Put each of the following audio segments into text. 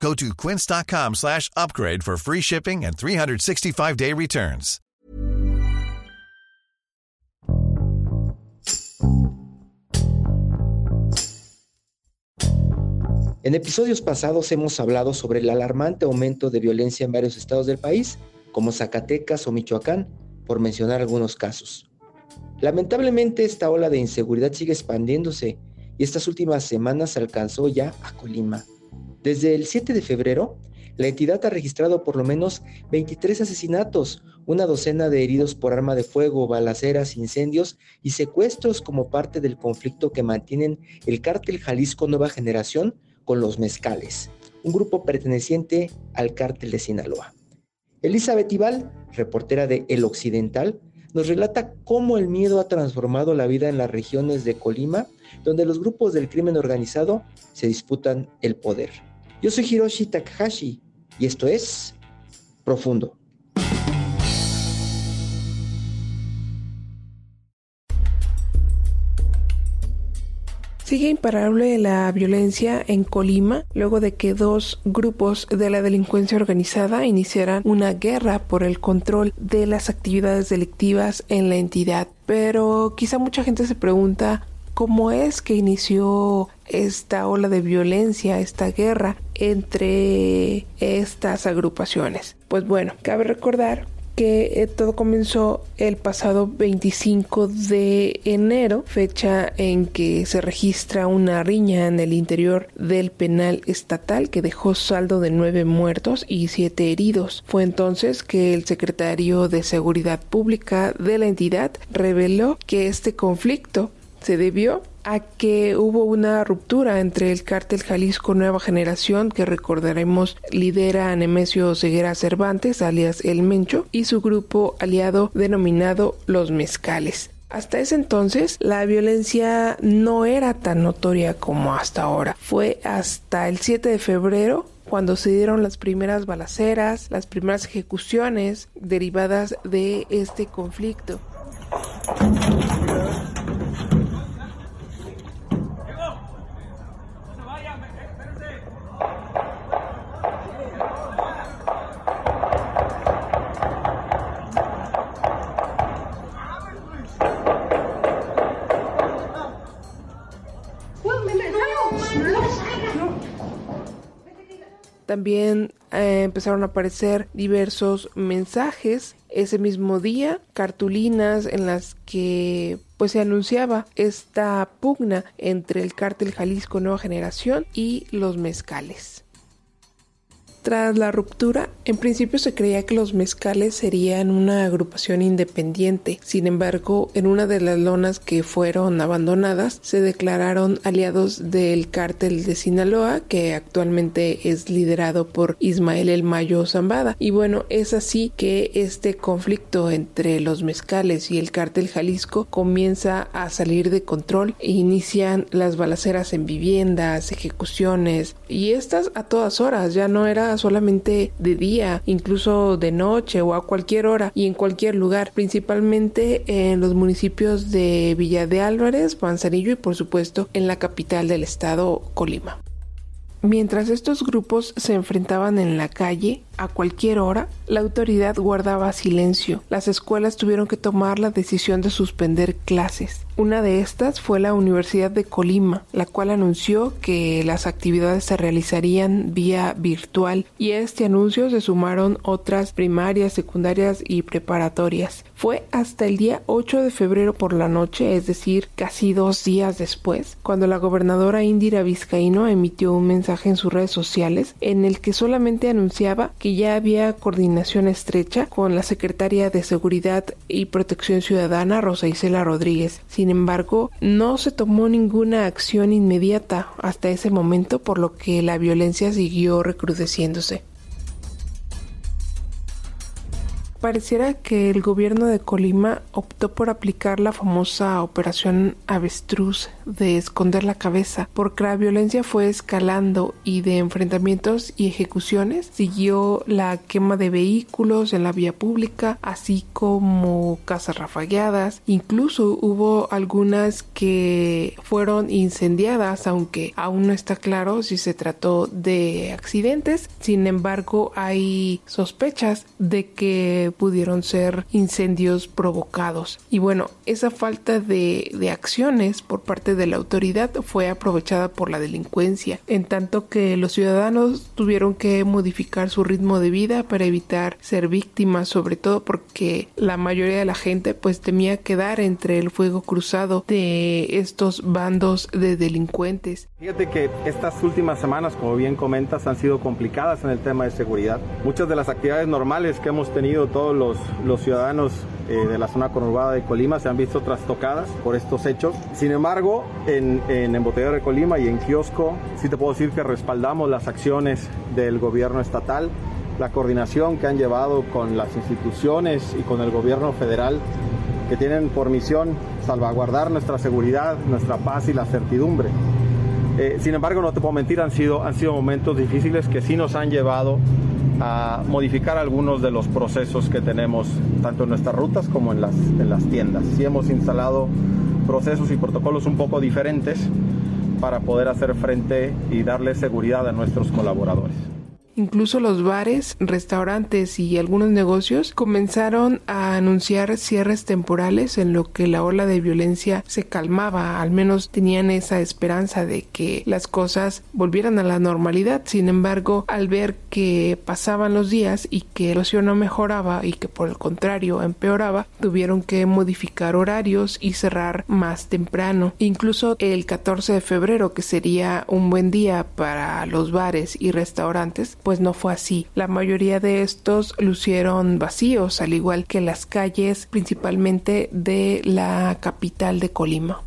Go to quince.com slash upgrade for free shipping and 365-day returns. En episodios pasados hemos hablado sobre el alarmante aumento de violencia en varios estados del país, como Zacatecas o Michoacán, por mencionar algunos casos. Lamentablemente esta ola de inseguridad sigue expandiéndose y estas últimas semanas alcanzó ya a Colima. Desde el 7 de febrero, la entidad ha registrado por lo menos 23 asesinatos, una docena de heridos por arma de fuego, balaceras, incendios y secuestros como parte del conflicto que mantienen el cártel Jalisco Nueva Generación con los mezcales, un grupo perteneciente al cártel de Sinaloa. Elizabeth Ibal, reportera de El Occidental, nos relata cómo el miedo ha transformado la vida en las regiones de Colima, donde los grupos del crimen organizado se disputan el poder. Yo soy Hiroshi Takahashi y esto es Profundo. Sigue imparable la violencia en Colima luego de que dos grupos de la delincuencia organizada iniciaran una guerra por el control de las actividades delictivas en la entidad. Pero quizá mucha gente se pregunta cómo es que inició esta ola de violencia, esta guerra entre estas agrupaciones. Pues bueno, cabe recordar que eh, todo comenzó el pasado 25 de enero, fecha en que se registra una riña en el interior del penal estatal que dejó saldo de nueve muertos y siete heridos. Fue entonces que el secretario de Seguridad Pública de la entidad reveló que este conflicto se debió a que hubo una ruptura entre el cártel Jalisco Nueva Generación, que recordaremos lidera a Nemesio Ceguera Cervantes, alias El Mencho, y su grupo aliado denominado Los Mezcales. Hasta ese entonces la violencia no era tan notoria como hasta ahora. Fue hasta el 7 de febrero cuando se dieron las primeras balaceras, las primeras ejecuciones derivadas de este conflicto. También eh, empezaron a aparecer diversos mensajes ese mismo día, cartulinas en las que pues se anunciaba esta pugna entre el cártel Jalisco Nueva Generación y los mezcales. Tras la ruptura, en principio se creía que los mezcales serían una agrupación independiente. Sin embargo, en una de las lonas que fueron abandonadas, se declararon aliados del cártel de Sinaloa, que actualmente es liderado por Ismael El Mayo Zambada. Y bueno, es así que este conflicto entre los mezcales y el cártel Jalisco comienza a salir de control e inician las balaceras en viviendas, ejecuciones, y estas a todas horas, ya no era solamente de día, incluso de noche o a cualquier hora y en cualquier lugar, principalmente en los municipios de Villa de Álvarez, Manzanillo y por supuesto en la capital del estado, Colima. Mientras estos grupos se enfrentaban en la calle, a cualquier hora, la autoridad guardaba silencio. Las escuelas tuvieron que tomar la decisión de suspender clases. Una de estas fue la Universidad de Colima, la cual anunció que las actividades se realizarían vía virtual y a este anuncio se sumaron otras primarias, secundarias y preparatorias. Fue hasta el día 8 de febrero por la noche, es decir, casi dos días después, cuando la gobernadora Indira Vizcaíno emitió un mensaje en sus redes sociales en el que solamente anunciaba que ya había coordinación estrecha con la secretaria de Seguridad y Protección Ciudadana, Rosa Isela Rodríguez. Sin embargo, no se tomó ninguna acción inmediata hasta ese momento, por lo que la violencia siguió recrudeciéndose. Pareciera que el gobierno de Colima optó por aplicar la famosa operación avestruz de esconder la cabeza, porque la violencia fue escalando y de enfrentamientos y ejecuciones siguió la quema de vehículos en la vía pública, así como casas rafagueadas, incluso hubo algunas que fueron incendiadas, aunque aún no está claro si se trató de accidentes, sin embargo hay sospechas de que pudieron ser incendios provocados. Y bueno, esa falta de, de acciones por parte de la autoridad fue aprovechada por la delincuencia, en tanto que los ciudadanos tuvieron que modificar su ritmo de vida para evitar ser víctimas, sobre todo porque la mayoría de la gente pues temía quedar entre el fuego cruzado de estos bandos de delincuentes. Fíjate que estas últimas semanas, como bien comentas, han sido complicadas en el tema de seguridad. Muchas de las actividades normales que hemos tenido todos los, ciudadanos eh, de la zona conurbada de Colima se han visto trastocadas por estos hechos. Sin embargo, en, en Embotellero de Colima y en Kiosco, sí te puedo decir que respaldamos las acciones del gobierno estatal, la coordinación que han llevado con las instituciones y con el gobierno federal que tienen por misión salvaguardar nuestra seguridad, nuestra paz y la certidumbre. Eh, sin embargo, no te puedo mentir, han sido, han sido momentos difíciles que sí nos han llevado a modificar algunos de los procesos que tenemos tanto en nuestras rutas como en las, en las tiendas. Sí hemos instalado procesos y protocolos un poco diferentes para poder hacer frente y darle seguridad a nuestros colaboradores. Incluso los bares, restaurantes y algunos negocios comenzaron a anunciar cierres temporales en lo que la ola de violencia se calmaba, al menos tenían esa esperanza de que las cosas volvieran a la normalidad. Sin embargo, al ver que pasaban los días y que el ocio no mejoraba y que por el contrario empeoraba, tuvieron que modificar horarios y cerrar más temprano. Incluso el 14 de febrero, que sería un buen día para los bares y restaurantes, pues no fue así. La mayoría de estos lucieron vacíos, al igual que las calles principalmente de la capital de Colima.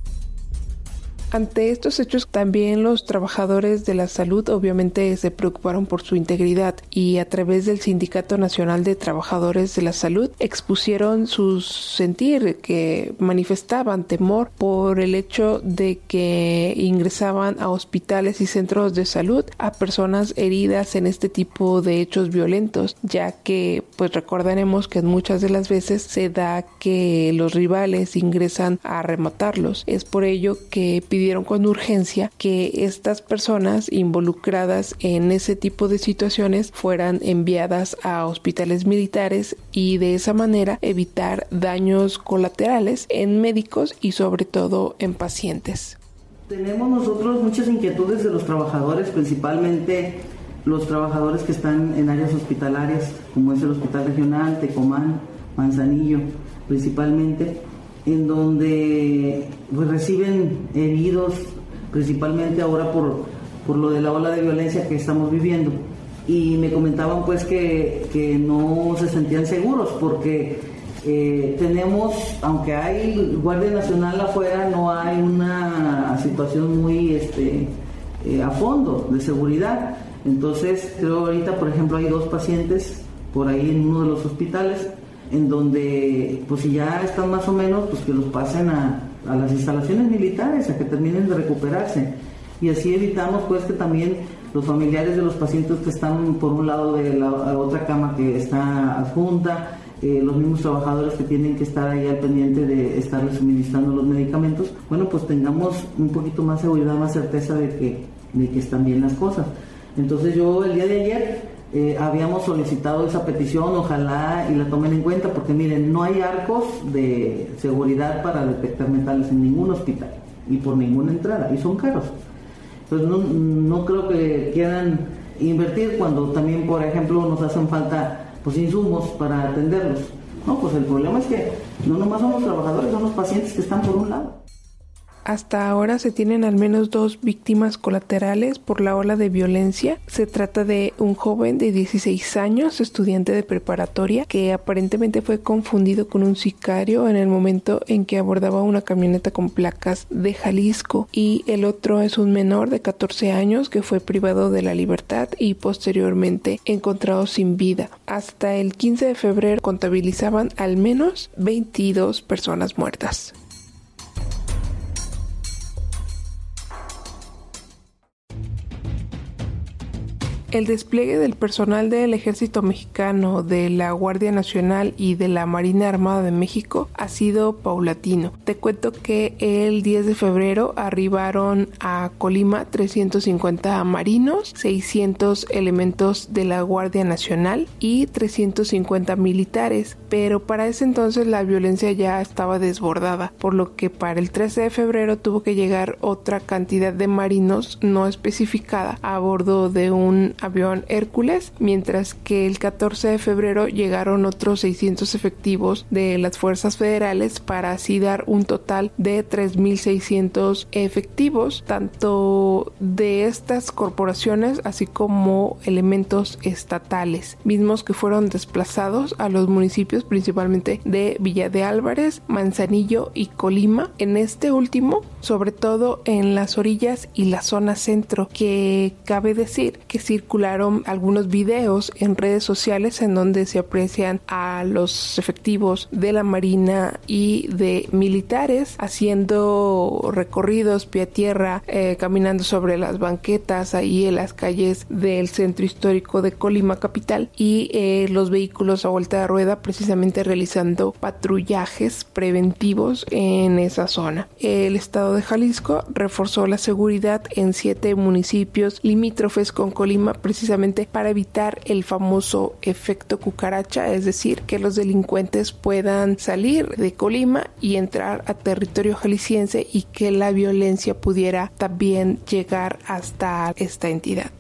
Ante estos hechos, también los trabajadores de la salud obviamente se preocuparon por su integridad y a través del Sindicato Nacional de Trabajadores de la Salud expusieron su sentir que manifestaban temor por el hecho de que ingresaban a hospitales y centros de salud a personas heridas en este tipo de hechos violentos, ya que pues recordaremos que muchas de las veces se da que los rivales ingresan a rematarlos. Es por ello que pidieron con urgencia que estas personas involucradas en ese tipo de situaciones fueran enviadas a hospitales militares y de esa manera evitar daños colaterales en médicos y sobre todo en pacientes. Tenemos nosotros muchas inquietudes de los trabajadores, principalmente los trabajadores que están en áreas hospitalarias, como es el Hospital Regional, Tecomán, Manzanillo, principalmente en donde pues, reciben heridos, principalmente ahora por, por lo de la ola de violencia que estamos viviendo. Y me comentaban pues que, que no se sentían seguros porque eh, tenemos, aunque hay Guardia Nacional afuera, no hay una situación muy este, eh, a fondo de seguridad. Entonces, creo ahorita, por ejemplo, hay dos pacientes por ahí en uno de los hospitales en donde, pues si ya están más o menos, pues que los pasen a, a las instalaciones militares, a que terminen de recuperarse. Y así evitamos pues que también los familiares de los pacientes que están por un lado de la, otra cama que está adjunta, eh, los mismos trabajadores que tienen que estar ahí al pendiente de estarles suministrando los medicamentos, bueno, pues tengamos un poquito más seguridad, más certeza de que, de que están bien las cosas. Entonces yo el día de ayer eh, habíamos solicitado esa petición, ojalá y la tomen en cuenta, porque miren, no hay arcos de seguridad para detectar metales en ningún hospital y por ninguna entrada, y son caros. Entonces no, no creo que quieran invertir cuando también, por ejemplo, nos hacen falta pues insumos para atenderlos. No, pues el problema es que no nomás son los trabajadores, son los pacientes que están por un lado. Hasta ahora se tienen al menos dos víctimas colaterales por la ola de violencia. Se trata de un joven de 16 años, estudiante de preparatoria, que aparentemente fue confundido con un sicario en el momento en que abordaba una camioneta con placas de Jalisco. Y el otro es un menor de 14 años que fue privado de la libertad y posteriormente encontrado sin vida. Hasta el 15 de febrero contabilizaban al menos 22 personas muertas. El despliegue del personal del Ejército Mexicano, de la Guardia Nacional y de la Marina Armada de México ha sido paulatino. Te cuento que el 10 de febrero arribaron a Colima 350 marinos, 600 elementos de la Guardia Nacional y 350 militares, pero para ese entonces la violencia ya estaba desbordada, por lo que para el 13 de febrero tuvo que llegar otra cantidad de marinos no especificada a bordo de un avión Hércules, mientras que el 14 de febrero llegaron otros 600 efectivos de las fuerzas federales para así dar un total de 3.600 efectivos, tanto de estas corporaciones así como elementos estatales, mismos que fueron desplazados a los municipios principalmente de Villa de Álvarez, Manzanillo y Colima. En este último, sobre todo en las orillas y la zona centro, que cabe decir que circula circularon algunos videos en redes sociales en donde se aprecian a los efectivos de la Marina y de militares haciendo recorridos pie a tierra, eh, caminando sobre las banquetas ahí en las calles del centro histórico de Colima capital y eh, los vehículos a vuelta de rueda precisamente realizando patrullajes preventivos en esa zona. El estado de Jalisco reforzó la seguridad en siete municipios limítrofes con Colima precisamente para evitar el famoso efecto cucaracha, es decir, que los delincuentes puedan salir de Colima y entrar a territorio jalisciense y que la violencia pudiera también llegar hasta esta entidad.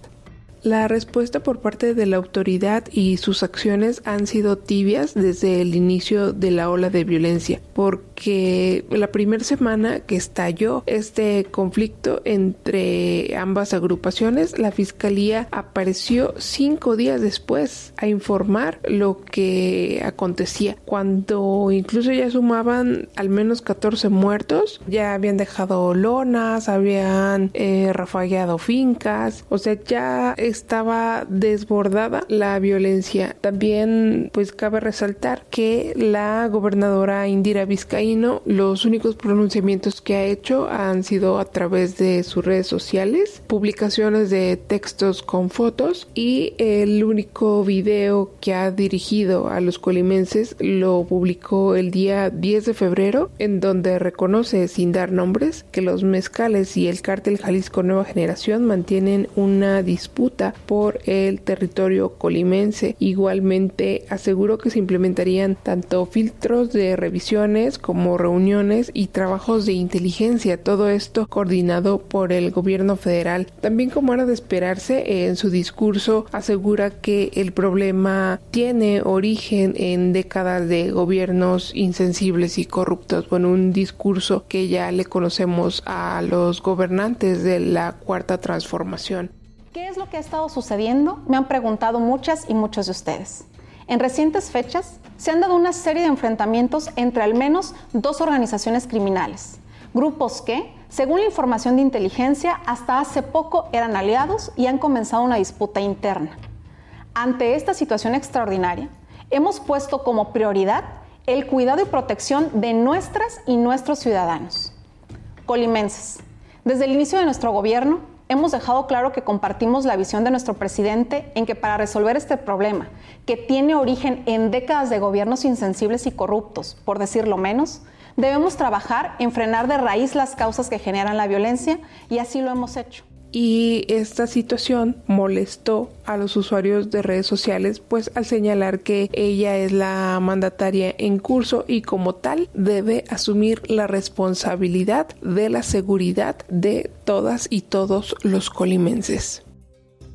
La respuesta por parte de la autoridad y sus acciones han sido tibias desde el inicio de la ola de violencia, porque la primera semana que estalló este conflicto entre ambas agrupaciones, la fiscalía apareció cinco días después a informar lo que acontecía, cuando incluso ya sumaban al menos 14 muertos, ya habían dejado lonas, habían eh, fincas, o sea, ya estaba desbordada la violencia. También pues cabe resaltar que la gobernadora Indira Vizcaíno los únicos pronunciamientos que ha hecho han sido a través de sus redes sociales, publicaciones de textos con fotos y el único video que ha dirigido a los colimenses lo publicó el día 10 de febrero en donde reconoce sin dar nombres que los mezcales y el cártel Jalisco Nueva Generación mantienen una disputa por el territorio colimense. Igualmente aseguró que se implementarían tanto filtros de revisiones como reuniones y trabajos de inteligencia, todo esto coordinado por el gobierno federal. También como era de esperarse, en su discurso asegura que el problema tiene origen en décadas de gobiernos insensibles y corruptos. Bueno, un discurso que ya le conocemos a los gobernantes de la cuarta transformación. ¿Qué es lo que ha estado sucediendo? Me han preguntado muchas y muchos de ustedes. En recientes fechas se han dado una serie de enfrentamientos entre al menos dos organizaciones criminales, grupos que, según la información de inteligencia, hasta hace poco eran aliados y han comenzado una disputa interna. Ante esta situación extraordinaria, hemos puesto como prioridad el cuidado y protección de nuestras y nuestros ciudadanos. Colimenses, desde el inicio de nuestro gobierno hemos dejado claro que compartimos la visión de nuestro presidente en que para resolver este problema, que tiene origen en décadas de gobiernos insensibles y corruptos, por decirlo menos, debemos trabajar en frenar de raíz las causas que generan la violencia y así lo hemos hecho y esta situación molestó a los usuarios de redes sociales pues al señalar que ella es la mandataria en curso y como tal debe asumir la responsabilidad de la seguridad de todas y todos los colimenses.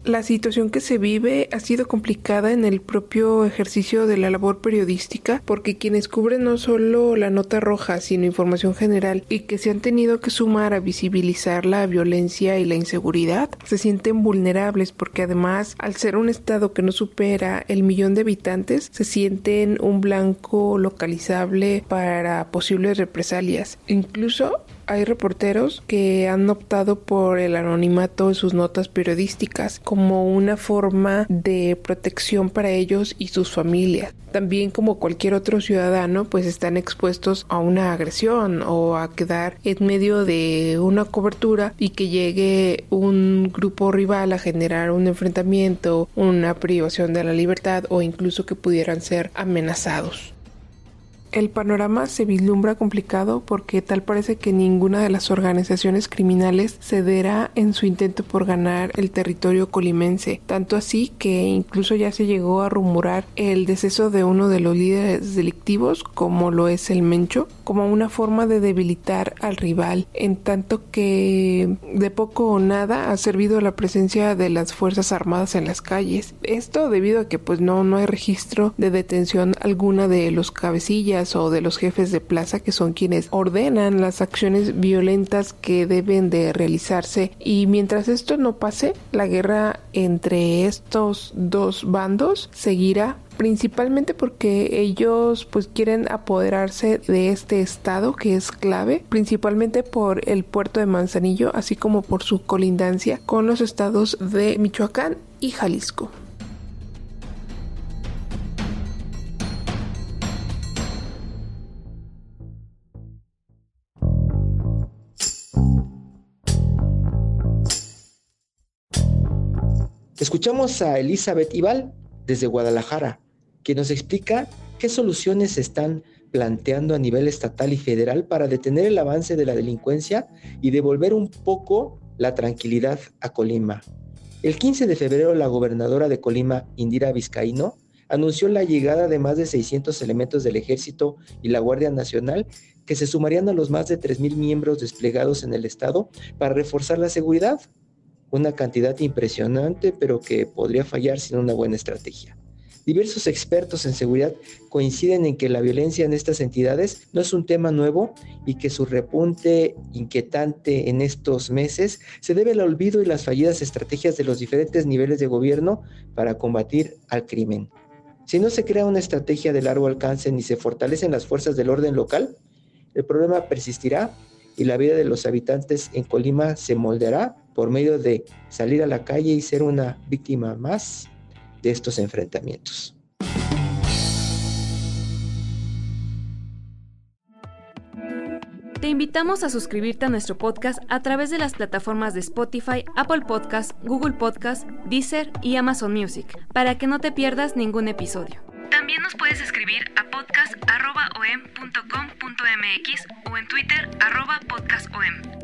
La situación que se vive ha sido complicada en el propio ejercicio de la labor periodística porque quienes cubren no solo la nota roja, sino información general y que se han tenido que sumar a visibilizar la violencia y la inseguridad, se sienten vulnerables porque además al ser un estado que no supera el millón de habitantes, se sienten un blanco localizable para posibles represalias. Incluso hay reporteros que han optado por el anonimato en sus notas periodísticas como una forma de protección para ellos y sus familias. También como cualquier otro ciudadano, pues están expuestos a una agresión o a quedar en medio de una cobertura y que llegue un grupo rival a generar un enfrentamiento, una privación de la libertad o incluso que pudieran ser amenazados. El panorama se vislumbra complicado porque tal parece que ninguna de las organizaciones criminales cederá en su intento por ganar el territorio colimense, tanto así que incluso ya se llegó a rumorar el deceso de uno de los líderes delictivos, como lo es el Mencho, como una forma de debilitar al rival, en tanto que de poco o nada ha servido la presencia de las Fuerzas Armadas en las calles. Esto debido a que pues no, no hay registro de detención alguna de los cabecillas o de los jefes de plaza que son quienes ordenan las acciones violentas que deben de realizarse y mientras esto no pase la guerra entre estos dos bandos seguirá principalmente porque ellos pues quieren apoderarse de este estado que es clave, principalmente por el puerto de Manzanillo, así como por su colindancia con los estados de Michoacán y Jalisco. Escuchamos a Elizabeth Ibal desde Guadalajara, que nos explica qué soluciones se están planteando a nivel estatal y federal para detener el avance de la delincuencia y devolver un poco la tranquilidad a Colima. El 15 de febrero, la gobernadora de Colima, Indira Vizcaíno, anunció la llegada de más de 600 elementos del Ejército y la Guardia Nacional que se sumarían a los más de 3.000 miembros desplegados en el Estado para reforzar la seguridad una cantidad impresionante, pero que podría fallar sin una buena estrategia. Diversos expertos en seguridad coinciden en que la violencia en estas entidades no es un tema nuevo y que su repunte inquietante en estos meses se debe al olvido y las fallidas estrategias de los diferentes niveles de gobierno para combatir al crimen. Si no se crea una estrategia de largo alcance ni se fortalecen las fuerzas del orden local, el problema persistirá y la vida de los habitantes en Colima se moldeará por medio de salir a la calle y ser una víctima más de estos enfrentamientos. Te invitamos a suscribirte a nuestro podcast a través de las plataformas de Spotify, Apple Podcast, Google Podcast, Deezer y Amazon Music, para que no te pierdas ningún episodio. También nos puedes escribir a podcast.om.com.mx o en Twitter podcastom.